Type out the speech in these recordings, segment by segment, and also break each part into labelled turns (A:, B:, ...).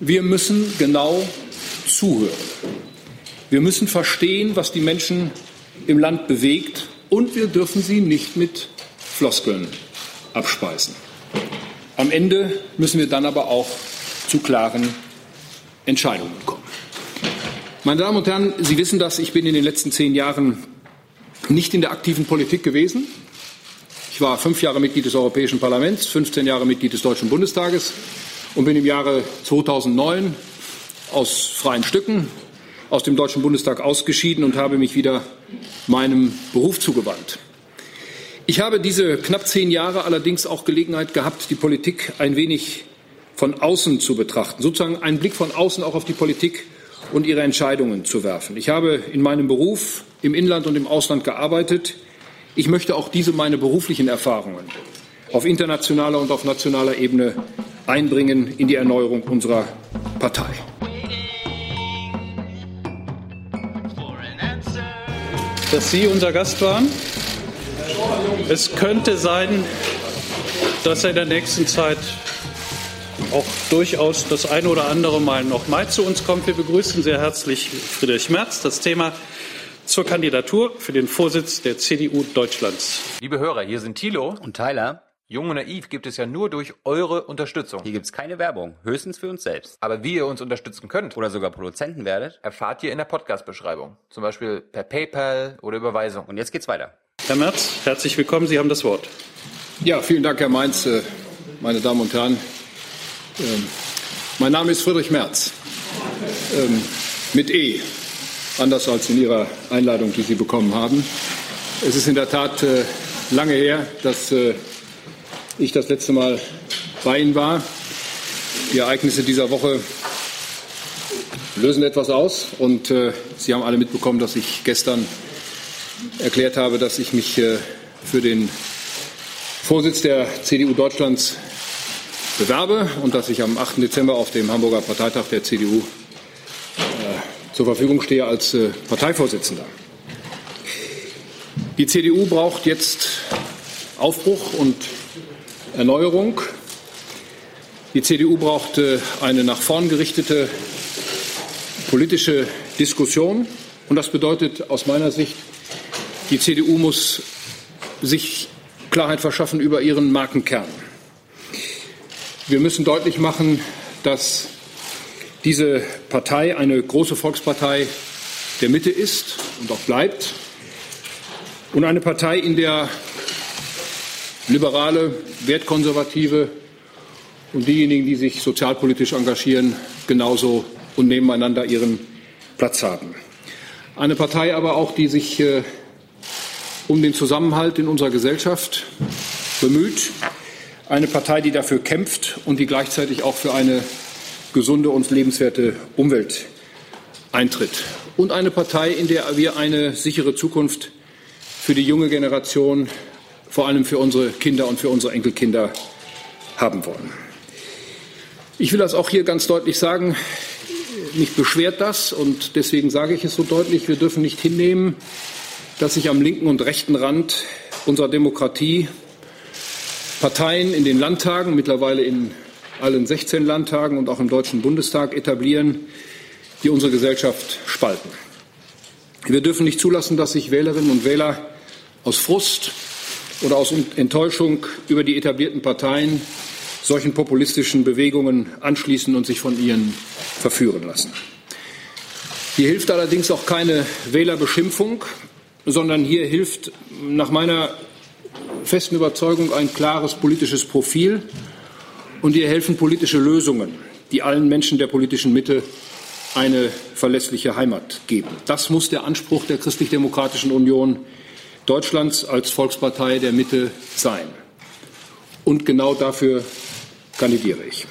A: Wir müssen genau zuhören. Wir müssen verstehen, was die Menschen im Land bewegt und wir dürfen sie nicht mit Floskeln abspeisen. Am Ende müssen wir dann aber auch zu klaren Entscheidungen kommen. Meine Damen und Herren, Sie wissen das, ich bin in den letzten zehn Jahren nicht in der aktiven Politik gewesen. Ich war fünf Jahre Mitglied des Europäischen Parlaments, 15 Jahre Mitglied des Deutschen Bundestages und bin im Jahre 2009 aus freien Stücken aus dem Deutschen Bundestag ausgeschieden und habe mich wieder meinem Beruf zugewandt. Ich habe diese knapp zehn Jahre allerdings auch Gelegenheit gehabt, die Politik ein wenig von außen zu betrachten, sozusagen einen Blick von außen auch auf die Politik und ihre Entscheidungen zu werfen. Ich habe in meinem Beruf im Inland und im Ausland gearbeitet. Ich möchte auch diese meine beruflichen Erfahrungen auf internationaler und auf nationaler Ebene einbringen in die Erneuerung unserer Partei.
B: Dass Sie unser Gast waren. Es könnte sein, dass er in der nächsten Zeit auch durchaus das eine oder andere Mal noch mal zu uns kommt. Wir begrüßen sehr herzlich Friedrich Merz. Das Thema zur Kandidatur für den Vorsitz der CDU Deutschlands.
C: Liebe Hörer, hier sind Thilo
D: und Tyler.
C: Jung und Naiv gibt es ja nur durch eure Unterstützung.
D: Hier gibt es keine Werbung, höchstens für uns selbst.
C: Aber wie ihr uns unterstützen könnt
D: oder sogar Produzenten werdet,
C: erfahrt ihr in der Podcast-Beschreibung. Zum Beispiel per PayPal oder Überweisung.
D: Und jetzt geht's weiter.
B: Herr Merz, herzlich willkommen. Sie haben das Wort.
A: Ja, vielen Dank, Herr Mainz, äh, meine Damen und Herren. Ähm, mein Name ist Friedrich Merz. Ähm, mit E. Anders als in Ihrer Einladung, die Sie bekommen haben. Es ist in der Tat äh, lange her, dass äh, ich das letzte Mal bei Ihnen war. Die Ereignisse dieser Woche lösen etwas aus. Und äh, Sie haben alle mitbekommen, dass ich gestern erklärt habe, dass ich mich äh, für den Vorsitz der CDU Deutschlands bewerbe und dass ich am 8. Dezember auf dem Hamburger Parteitag der CDU äh, zur Verfügung stehe als äh, Parteivorsitzender. Die CDU braucht jetzt Aufbruch und Erneuerung. Die CDU braucht äh, eine nach vorn gerichtete politische Diskussion. Und das bedeutet aus meiner Sicht, die CDU muss sich Klarheit verschaffen über ihren Markenkern. Wir müssen deutlich machen, dass diese Partei eine große Volkspartei der Mitte ist und auch bleibt und eine Partei, in der Liberale, Wertkonservative und diejenigen, die sich sozialpolitisch engagieren, genauso und nebeneinander ihren Platz haben. Eine Partei aber auch, die sich äh, um den Zusammenhalt in unserer Gesellschaft bemüht. Eine Partei, die dafür kämpft und die gleichzeitig auch für eine gesunde und lebenswerte Umwelt eintritt. Und eine Partei, in der wir eine sichere Zukunft für die junge Generation vor allem für unsere Kinder und für unsere Enkelkinder haben wollen. Ich will das auch hier ganz deutlich sagen. Mich beschwert das und deswegen sage ich es so deutlich. Wir dürfen nicht hinnehmen, dass sich am linken und rechten Rand unserer Demokratie Parteien in den Landtagen, mittlerweile in allen 16 Landtagen und auch im Deutschen Bundestag etablieren, die unsere Gesellschaft spalten. Wir dürfen nicht zulassen, dass sich Wählerinnen und Wähler aus Frust, oder aus Enttäuschung über die etablierten Parteien solchen populistischen Bewegungen anschließen und sich von ihnen verführen lassen. Hier hilft allerdings auch keine Wählerbeschimpfung, sondern hier hilft nach meiner festen Überzeugung ein klares politisches Profil und hier helfen politische Lösungen, die allen Menschen der politischen Mitte eine verlässliche Heimat geben. Das muss der Anspruch der Christlich-Demokratischen Union Deutschlands als Volkspartei der Mitte sein. Und genau dafür kandidiere ich.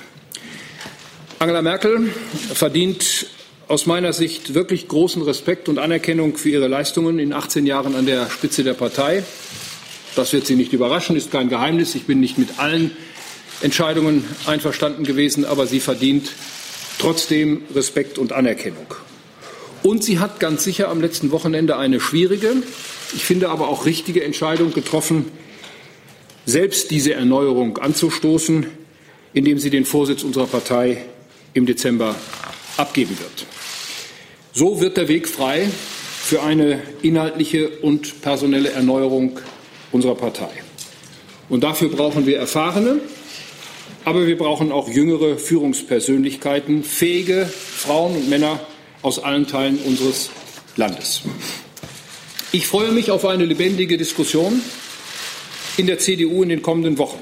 A: Angela Merkel verdient aus meiner Sicht wirklich großen Respekt und Anerkennung für ihre Leistungen in 18 Jahren an der Spitze der Partei. Das wird Sie nicht überraschen, ist kein Geheimnis. Ich bin nicht mit allen Entscheidungen einverstanden gewesen, aber sie verdient trotzdem Respekt und Anerkennung. Und sie hat ganz sicher am letzten Wochenende eine schwierige, ich finde aber auch richtige Entscheidung getroffen, selbst diese Erneuerung anzustoßen, indem sie den Vorsitz unserer Partei im Dezember abgeben wird. So wird der Weg frei für eine inhaltliche und personelle Erneuerung unserer Partei. Und dafür brauchen wir erfahrene, aber wir brauchen auch jüngere Führungspersönlichkeiten, fähige Frauen und Männer aus allen Teilen unseres Landes. Ich freue mich auf eine lebendige Diskussion in der CDU in den kommenden Wochen.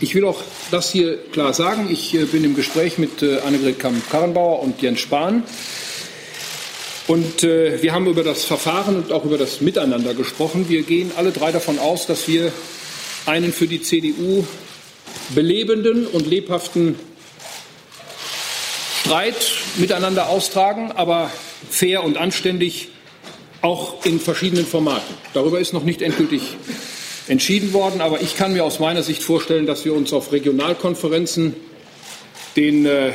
A: Ich will auch das hier klar sagen. Ich äh, bin im Gespräch mit äh, Annegret Kamm-Karrenbauer und Jens Spahn. Und äh, wir haben über das Verfahren und auch über das Miteinander gesprochen. Wir gehen alle drei davon aus, dass wir einen für die CDU belebenden und lebhaften Streit miteinander austragen, aber fair und anständig auch in verschiedenen Formaten. Darüber ist noch nicht endgültig entschieden worden. Aber ich kann mir aus meiner Sicht vorstellen, dass wir uns auf Regionalkonferenzen den äh,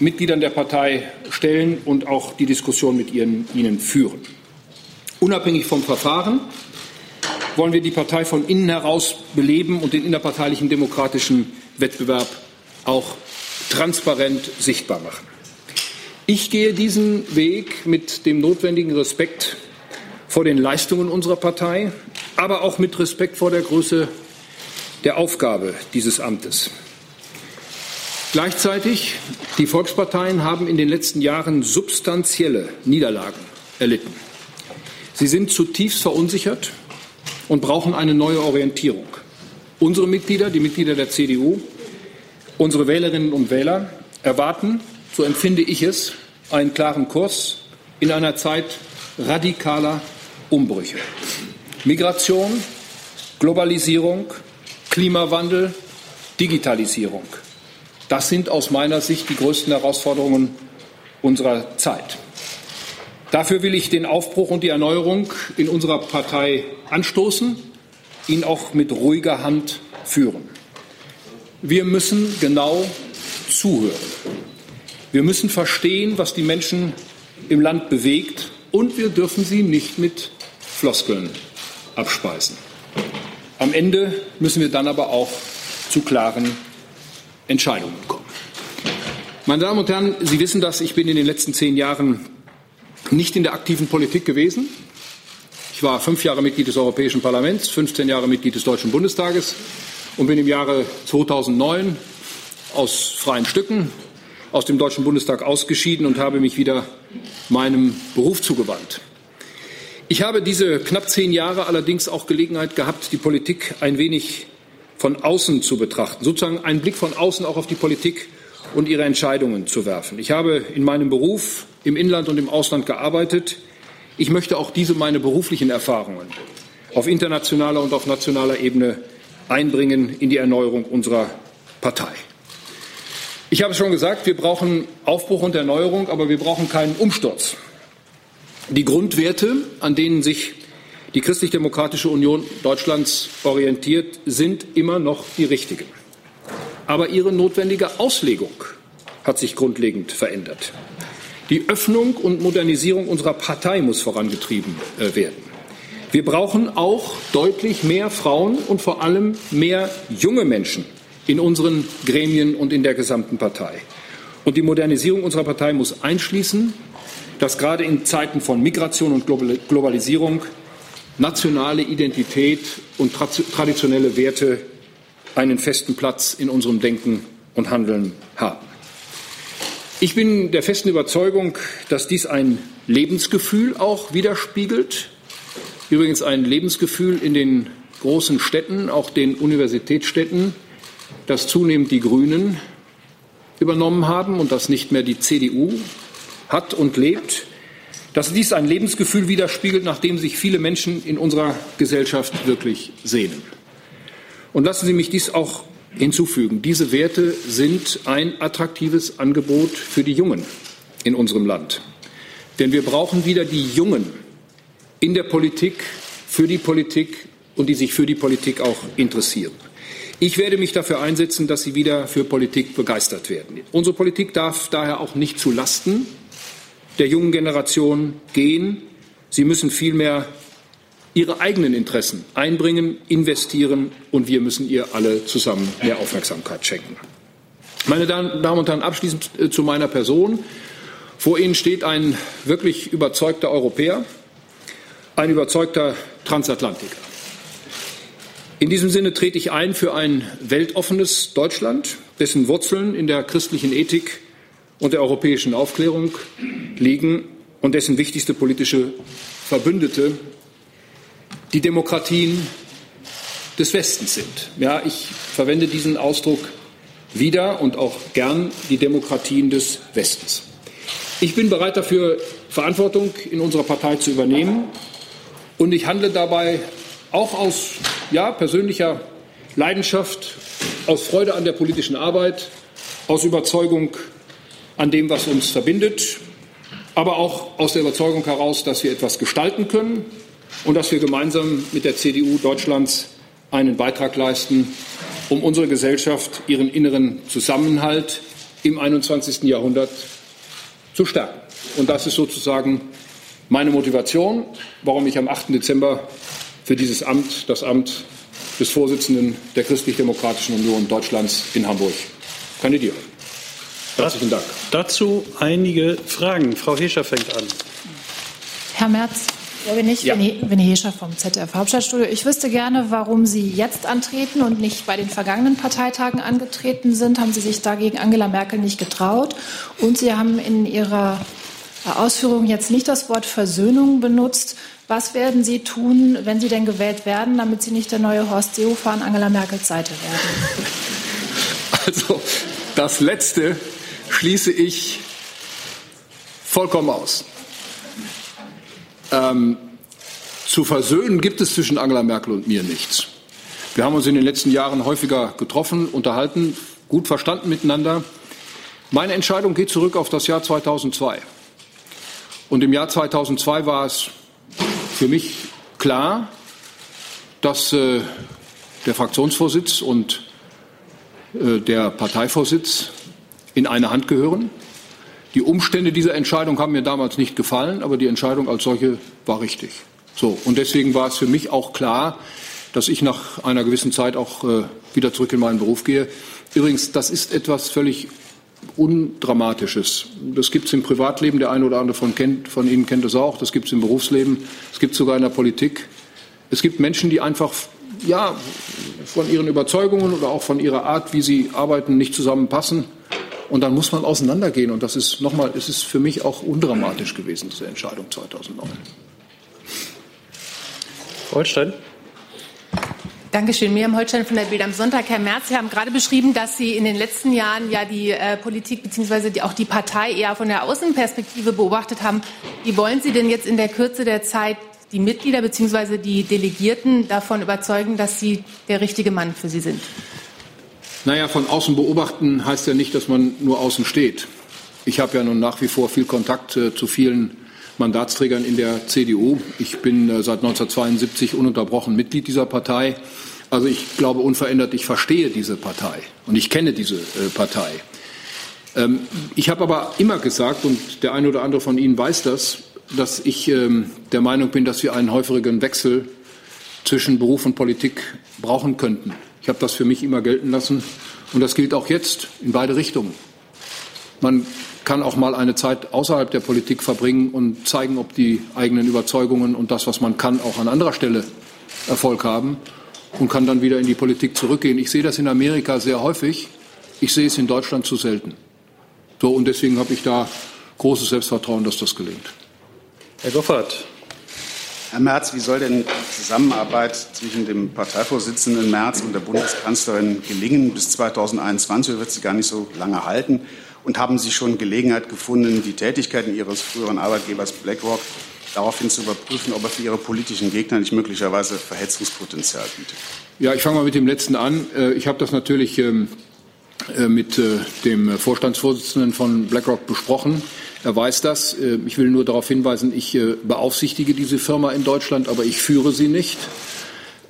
A: Mitgliedern der Partei stellen und auch die Diskussion mit ihren, ihnen führen. Unabhängig vom Verfahren wollen wir die Partei von innen heraus beleben und den innerparteilichen demokratischen Wettbewerb auch transparent sichtbar machen. Ich gehe diesen Weg mit dem notwendigen Respekt vor den Leistungen unserer Partei, aber auch mit Respekt vor der Größe der Aufgabe dieses Amtes. Gleichzeitig, die Volksparteien haben in den letzten Jahren substanzielle Niederlagen erlitten. Sie sind zutiefst verunsichert und brauchen eine neue Orientierung. Unsere Mitglieder, die Mitglieder der CDU, unsere Wählerinnen und Wähler erwarten, so empfinde ich es, einen klaren Kurs in einer Zeit radikaler Umbrüche. Migration, Globalisierung, Klimawandel, Digitalisierung. Das sind aus meiner Sicht die größten Herausforderungen unserer Zeit. Dafür will ich den Aufbruch und die Erneuerung in unserer Partei anstoßen, ihn auch mit ruhiger Hand führen. Wir müssen genau zuhören. Wir müssen verstehen, was die Menschen im Land bewegt, und wir dürfen sie nicht mit Floskeln abspeisen. Am Ende müssen wir dann aber auch zu klaren Entscheidungen kommen. Meine Damen und Herren, Sie wissen das, ich bin in den letzten zehn Jahren nicht in der aktiven Politik gewesen. Ich war fünf Jahre Mitglied des Europäischen Parlaments, 15 Jahre Mitglied des Deutschen Bundestages und bin im Jahre 2009 aus freien Stücken aus dem Deutschen Bundestag ausgeschieden und habe mich wieder meinem Beruf zugewandt. Ich habe diese knapp zehn Jahre allerdings auch Gelegenheit gehabt, die Politik ein wenig von außen zu betrachten, sozusagen einen Blick von außen auch auf die Politik und ihre Entscheidungen zu werfen. Ich habe in meinem Beruf im Inland und im Ausland gearbeitet. Ich möchte auch diese meine beruflichen Erfahrungen auf internationaler und auf nationaler Ebene einbringen in die Erneuerung unserer Partei. Ich habe es schon gesagt, wir brauchen Aufbruch und Erneuerung, aber wir brauchen keinen Umsturz. Die Grundwerte, an denen sich die Christlich-Demokratische Union Deutschlands orientiert, sind immer noch die richtigen. Aber ihre notwendige Auslegung hat sich grundlegend verändert. Die Öffnung und Modernisierung unserer Partei muss vorangetrieben äh, werden. Wir brauchen auch deutlich mehr Frauen und vor allem mehr junge Menschen in unseren Gremien und in der gesamten Partei. Und die Modernisierung unserer Partei muss einschließen, dass gerade in Zeiten von Migration und Globalisierung nationale Identität und traditionelle Werte einen festen Platz in unserem Denken und Handeln haben. Ich bin der festen Überzeugung, dass dies ein Lebensgefühl auch widerspiegelt. Übrigens ein Lebensgefühl in den großen Städten, auch den Universitätsstädten, das zunehmend die Grünen übernommen haben und das nicht mehr die CDU hat und lebt, dass dies ein Lebensgefühl widerspiegelt, nach dem sich viele Menschen in unserer Gesellschaft wirklich sehnen. Und lassen Sie mich dies auch hinzufügen. Diese Werte sind ein attraktives Angebot für die Jungen in unserem Land. Denn wir brauchen wieder die Jungen in der Politik, für die Politik und die sich für die Politik auch interessieren. Ich werde mich dafür einsetzen, dass Sie wieder für Politik begeistert werden. Unsere Politik darf daher auch nicht zu Lasten der jungen Generation gehen. Sie müssen vielmehr ihre eigenen Interessen einbringen, investieren und wir müssen ihr alle zusammen mehr Aufmerksamkeit schenken. Meine Damen und Herren, abschließend äh, zu meiner Person. Vor Ihnen steht ein wirklich überzeugter Europäer, ein überzeugter Transatlantiker. In diesem Sinne trete ich ein für ein weltoffenes Deutschland, dessen Wurzeln in der christlichen Ethik und der europäischen Aufklärung liegen und dessen wichtigste politische Verbündete die Demokratien des Westens sind. Ja, ich verwende diesen Ausdruck wieder und auch gern die Demokratien des Westens. Ich bin bereit dafür, Verantwortung in unserer Partei zu übernehmen und ich handle dabei auch aus ja, persönlicher Leidenschaft, aus Freude an der politischen Arbeit, aus Überzeugung an dem, was uns verbindet, aber auch aus der Überzeugung heraus, dass wir etwas gestalten können und dass wir gemeinsam mit der CDU Deutschlands einen Beitrag leisten, um unsere Gesellschaft, ihren inneren Zusammenhalt im 21. Jahrhundert zu stärken. Und das ist sozusagen meine Motivation, warum ich am 8. Dezember für dieses Amt, das Amt des Vorsitzenden der Christlich-Demokratischen Union Deutschlands in Hamburg kandidiere. Herzlichen Dank.
B: Dazu einige Fragen. Frau Hescher fängt an.
E: Herr Merz, ja, bin ich, ja. Winnie Hescher vom ZDF Hauptstadtstudio. Ich wüsste gerne, warum Sie jetzt antreten und nicht bei den vergangenen Parteitagen angetreten sind. Haben Sie sich dagegen Angela Merkel nicht getraut? Und Sie haben in Ihrer Ausführung jetzt nicht das Wort Versöhnung benutzt. Was werden Sie tun, wenn Sie denn gewählt werden, damit Sie nicht der neue Horst Seehofer an Angela Merkels Seite werden?
A: Also das Letzte schließe ich vollkommen aus. Ähm, zu versöhnen gibt es zwischen Angela Merkel und mir nichts. Wir haben uns in den letzten Jahren häufiger getroffen, unterhalten, gut verstanden miteinander. Meine Entscheidung geht zurück auf das Jahr 2002. Und im Jahr 2002 war es für mich klar, dass äh, der Fraktionsvorsitz und äh, der Parteivorsitz in eine Hand gehören. Die Umstände dieser Entscheidung haben mir damals nicht gefallen, aber die Entscheidung als solche war richtig. So, und deswegen war es für mich auch klar, dass ich nach einer gewissen Zeit auch äh, wieder zurück in meinen Beruf gehe. Übrigens, das ist etwas völlig Undramatisches. Das gibt es im Privatleben, der eine oder andere von, kennt, von Ihnen kennt es auch, das gibt es im Berufsleben, es gibt sogar in der Politik. Es gibt Menschen, die einfach ja, von ihren Überzeugungen oder auch von ihrer Art, wie sie arbeiten, nicht zusammenpassen. Und dann muss man auseinandergehen. Und das ist nochmal, es ist für mich auch undramatisch gewesen, diese Entscheidung 2009.
B: Holstein.
F: Dankeschön. Miriam Holstein von der Bild am Sonntag. Herr Merz, Sie haben gerade beschrieben, dass Sie in den letzten Jahren ja die äh, Politik bzw. auch die Partei eher von der Außenperspektive beobachtet haben. Wie wollen Sie denn jetzt in der Kürze der Zeit die Mitglieder bzw. die Delegierten davon überzeugen, dass Sie der richtige Mann für Sie sind?
A: Naja, von außen beobachten heißt ja nicht, dass man nur außen steht. Ich habe ja nun nach wie vor viel Kontakt äh, zu vielen Mandatsträgern in der CDU. Ich bin äh, seit 1972 ununterbrochen Mitglied dieser Partei. Also ich glaube unverändert, ich verstehe diese Partei und ich kenne diese äh, Partei. Ähm, ich habe aber immer gesagt, und der eine oder andere von Ihnen weiß das, dass ich ähm, der Meinung bin, dass wir einen häufigeren Wechsel zwischen Beruf und Politik brauchen könnten. Ich habe das für mich immer gelten lassen und das gilt auch jetzt in beide Richtungen. Man kann auch mal eine Zeit außerhalb der Politik verbringen und zeigen, ob die eigenen Überzeugungen und das, was man kann, auch an anderer Stelle Erfolg haben und kann dann wieder in die Politik zurückgehen. Ich sehe das in Amerika sehr häufig. Ich sehe es in Deutschland zu selten. So, und deswegen habe ich da großes Selbstvertrauen, dass das gelingt.
B: Herr Goffert.
G: Herr Merz, wie soll denn die Zusammenarbeit zwischen dem Parteivorsitzenden Merz und der Bundeskanzlerin gelingen? Bis 2021 wird sie gar nicht so lange halten. Und haben Sie schon Gelegenheit gefunden, die Tätigkeiten Ihres früheren Arbeitgebers BlackRock daraufhin zu überprüfen, ob er für Ihre politischen Gegner nicht möglicherweise Verhetzungspotenzial bietet?
A: Ja, ich fange mal mit dem letzten an. Äh, ich habe das natürlich ähm, äh, mit äh, dem Vorstandsvorsitzenden von BlackRock besprochen. Er weiß das. Ich will nur darauf hinweisen, ich beaufsichtige diese Firma in Deutschland, aber ich führe sie nicht.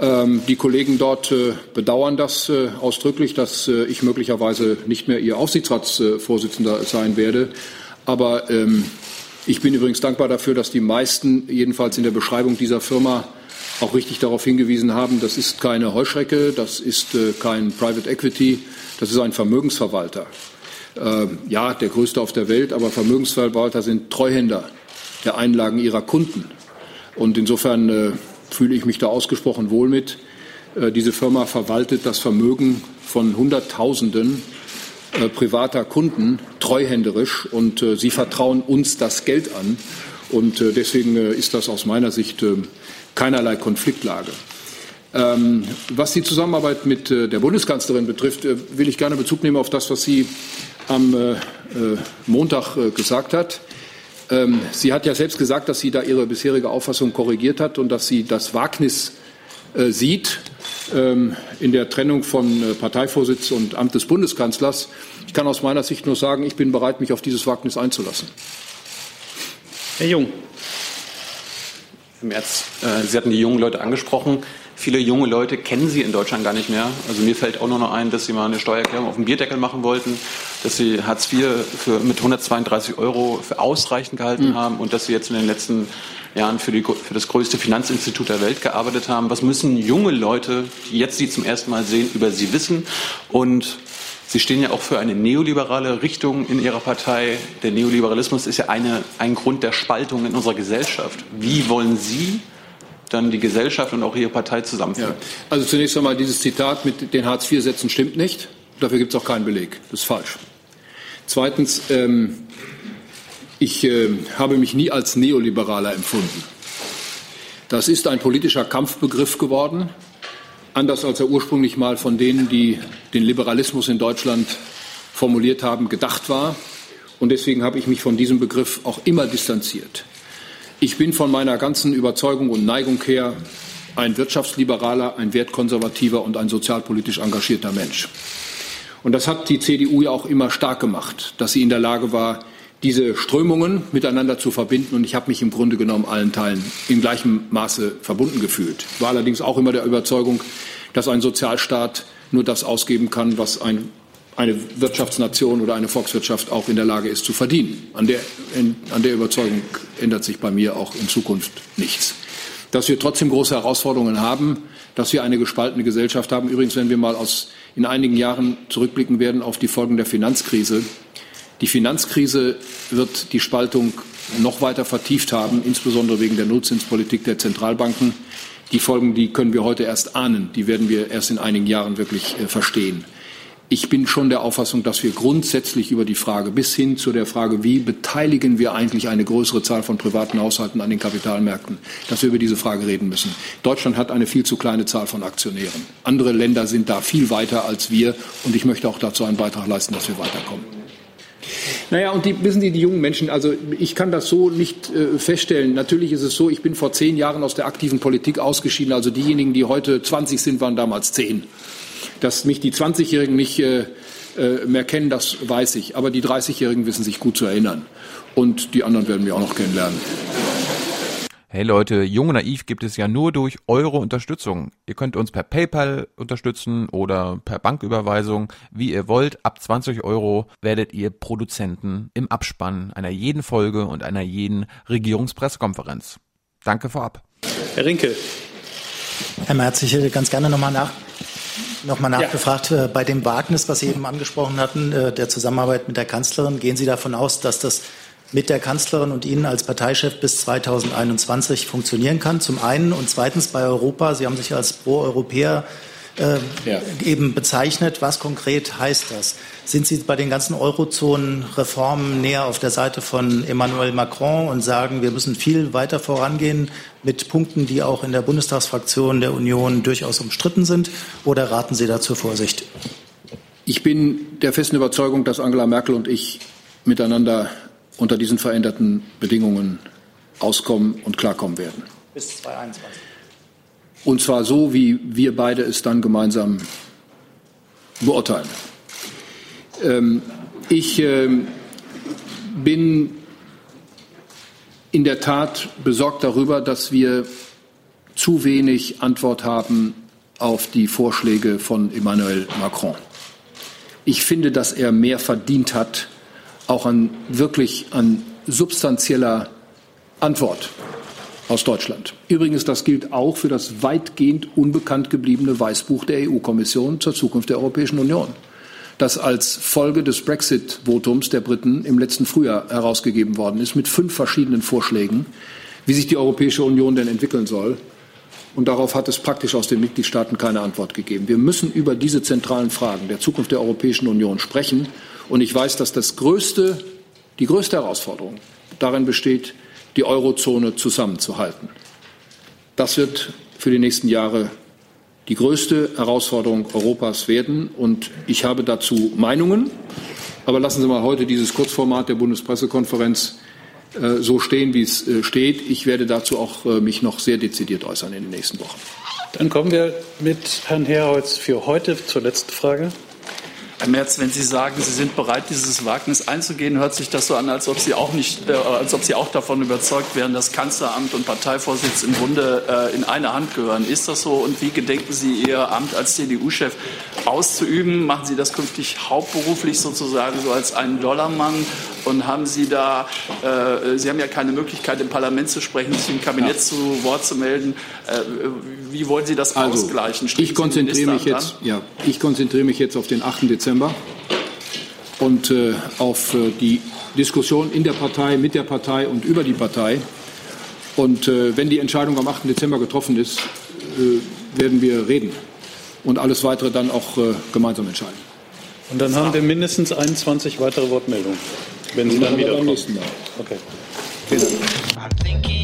A: Ähm, die Kollegen dort äh, bedauern das äh, ausdrücklich, dass äh, ich möglicherweise nicht mehr ihr Aufsichtsratsvorsitzender sein werde. Aber ähm, ich bin übrigens dankbar dafür, dass die meisten, jedenfalls in der Beschreibung dieser Firma, auch richtig darauf hingewiesen haben, das ist keine Heuschrecke, das ist kein Private Equity, das ist ein Vermögensverwalter. Äh, ja, der größte auf der Welt, aber Vermögensverwalter sind Treuhänder der Einlagen ihrer Kunden. Und insofern fühle ich mich da ausgesprochen wohl mit. Äh, diese Firma verwaltet das Vermögen von Hunderttausenden äh, privater Kunden treuhänderisch und äh, sie vertrauen uns das Geld an. Und deswegen ist das aus meiner Sicht ähm, keinerlei Konfliktlage. Ähm, was die Zusammenarbeit mit der Bundeskanzlerin betrifft, will ich gerne Bezug nehmen auf das, was sie am Montag gesagt hat. Ähm, sie hat ja selbst gesagt, dass sie da ihre bisherige Auffassung korrigiert hat und dass sie das Wagnis äh, sieht ähm, in der Trennung von äh, Parteivorsitz und Amt des Bundeskanzlers. Ich kann aus meiner Sicht nur sagen, ich bin bereit, mich auf dieses Wagnis einzulassen.
H: Herr Jung. Herr Merz, äh, Sie hatten die jungen Leute angesprochen. Viele junge Leute kennen Sie in Deutschland gar nicht mehr. Also mir fällt auch nur noch ein, dass Sie mal eine Steuererklärung auf dem Bierdeckel machen wollten, dass Sie Hartz IV für, mit 132 Euro für ausreichend gehalten mhm. haben und dass Sie jetzt in den letzten Jahren für, die, für das größte Finanzinstitut der Welt gearbeitet haben. Was müssen junge Leute, die jetzt Sie zum ersten Mal sehen, über Sie wissen? Und Sie stehen ja auch für eine neoliberale Richtung in Ihrer Partei. Der Neoliberalismus ist ja eine, ein Grund der Spaltung in unserer Gesellschaft. Wie wollen Sie dann die Gesellschaft und auch Ihre Partei zusammenführen? Ja.
A: Also zunächst einmal dieses Zitat mit den Hartz-IV-Sätzen stimmt nicht. Dafür gibt es auch keinen Beleg. Das ist falsch. Zweitens, ähm, ich äh, habe mich nie als Neoliberaler empfunden. Das ist ein politischer Kampfbegriff geworden, anders als er ursprünglich mal von denen, die den Liberalismus in Deutschland formuliert haben, gedacht war. Und deswegen habe ich mich von diesem Begriff auch immer distanziert. Ich bin von meiner ganzen Überzeugung und Neigung her ein wirtschaftsliberaler, ein wertkonservativer und ein sozialpolitisch engagierter Mensch. Und das hat die CDU ja auch immer stark gemacht, dass sie in der Lage war, diese Strömungen miteinander zu verbinden. Und ich habe mich im Grunde genommen allen Teilen in gleichem Maße verbunden gefühlt. War allerdings auch immer der Überzeugung, dass ein Sozialstaat nur das ausgeben kann, was ein, eine Wirtschaftsnation oder eine Volkswirtschaft auch in der Lage ist zu verdienen. An der, in, an der Überzeugung ändert sich bei mir auch in Zukunft nichts. Dass wir trotzdem große Herausforderungen haben, dass wir eine gespaltene Gesellschaft haben. Übrigens, wenn wir mal aus, in einigen Jahren zurückblicken werden auf die Folgen der Finanzkrise, die Finanzkrise wird die Spaltung noch weiter vertieft haben, insbesondere wegen der Nullzinspolitik der Zentralbanken. Die Folgen, die können wir heute erst ahnen, die werden wir erst in einigen Jahren wirklich äh, verstehen. Ich bin schon der Auffassung, dass wir grundsätzlich über die Frage bis hin zu der Frage, wie beteiligen wir eigentlich eine größere Zahl von privaten Haushalten an den Kapitalmärkten, dass wir über diese Frage reden müssen. Deutschland hat eine viel zu kleine Zahl von Aktionären. Andere Länder sind da viel weiter als wir, und ich möchte auch dazu einen Beitrag leisten, dass wir weiterkommen. Naja, und die, wissen Sie, die jungen Menschen, also ich kann das so nicht äh, feststellen. Natürlich ist es so, ich bin vor zehn Jahren aus der aktiven Politik ausgeschieden. Also diejenigen, die heute 20 sind, waren damals zehn. Dass mich die 20-Jährigen nicht äh, äh, mehr kennen, das weiß ich. Aber die 30-Jährigen wissen sich gut zu erinnern. Und die anderen werden wir auch noch kennenlernen.
C: Hey Leute, Jung und Naiv gibt es ja nur durch eure Unterstützung. Ihr könnt uns per PayPal unterstützen oder per Banküberweisung, wie ihr wollt. Ab 20 Euro werdet ihr Produzenten im Abspann einer jeden Folge und einer jeden Regierungspressekonferenz. Danke vorab.
H: Herr Rinke.
I: Herr Merz, ich hätte ganz gerne nochmal nach, noch mal nachgefragt, ja. Äh, bei dem Wagnis, was Sie eben angesprochen hatten, äh, der Zusammenarbeit mit der Kanzlerin, gehen Sie davon aus, dass das mit der Kanzlerin und Ihnen als Parteichef bis 2021 funktionieren kann. Zum einen und zweitens bei Europa. Sie haben sich als Pro-Europäer äh, ja. eben bezeichnet. Was konkret heißt das? Sind Sie bei den ganzen Eurozonen-Reformen näher auf der Seite von Emmanuel Macron und sagen, wir müssen viel weiter vorangehen mit Punkten, die auch in der Bundestagsfraktion der Union durchaus umstritten sind? Oder raten Sie dazu Vorsicht?
A: Ich bin der festen Überzeugung, dass Angela Merkel und ich miteinander unter diesen veränderten Bedingungen auskommen und klarkommen werden. Bis 2021. Und zwar so, wie wir beide es dann gemeinsam beurteilen. Ähm, ich ähm, bin in der Tat besorgt darüber, dass wir zu wenig Antwort haben auf die Vorschläge von Emmanuel Macron. Ich finde, dass er mehr verdient hat, auch an wirklich an substanzieller Antwort. Aus Deutschland. Übrigens, das gilt auch für das weitgehend unbekannt gebliebene Weißbuch der EU-Kommission zur Zukunft der Europäischen Union, das als Folge des Brexit-Votums der Briten im letzten Frühjahr herausgegeben worden ist, mit fünf verschiedenen Vorschlägen, wie sich die Europäische Union denn entwickeln soll. Und darauf hat es praktisch aus den Mitgliedstaaten keine Antwort gegeben. Wir müssen über diese zentralen Fragen der Zukunft der Europäischen Union sprechen. Und ich weiß, dass das größte, die größte Herausforderung darin besteht, die Eurozone zusammenzuhalten. Das wird für die nächsten Jahre die größte Herausforderung Europas werden. Und ich habe dazu Meinungen. Aber lassen Sie mal heute dieses Kurzformat der Bundespressekonferenz äh, so stehen, wie es äh, steht. Ich werde dazu auch äh, mich noch sehr dezidiert äußern in den nächsten Wochen.
B: Dann kommen wir mit Herrn Herholz für heute zur letzten Frage.
J: Herr Merz, wenn Sie sagen, Sie sind bereit, dieses Wagnis einzugehen, hört sich das so an, als ob Sie auch, nicht, äh, als ob Sie auch davon überzeugt wären, dass Kanzleramt und Parteivorsitz im Grunde äh, in eine Hand gehören. Ist das so? Und wie gedenken Sie Ihr Amt als CDU-Chef auszuüben? Machen Sie das künftig hauptberuflich sozusagen so als einen Dollarmann? Und haben Sie da, äh, Sie haben ja keine Möglichkeit im Parlament zu sprechen, sich im Kabinett ja. zu Wort zu melden. Äh, wie wollen Sie das also, ausgleichen?
A: ich konzentriere mich jetzt, ja, ich konzentriere mich jetzt auf den 8. Dezember und äh, auf äh, die Diskussion in der Partei, mit der Partei und über die Partei. Und äh, wenn die Entscheidung am 8. Dezember getroffen ist, äh, werden wir reden und alles weitere dann auch gemeinsam entscheiden.
B: Und dann haben wir mindestens 21 weitere Wortmeldungen wenn Sie dann wieder Mal. Okay. Vielen Dank.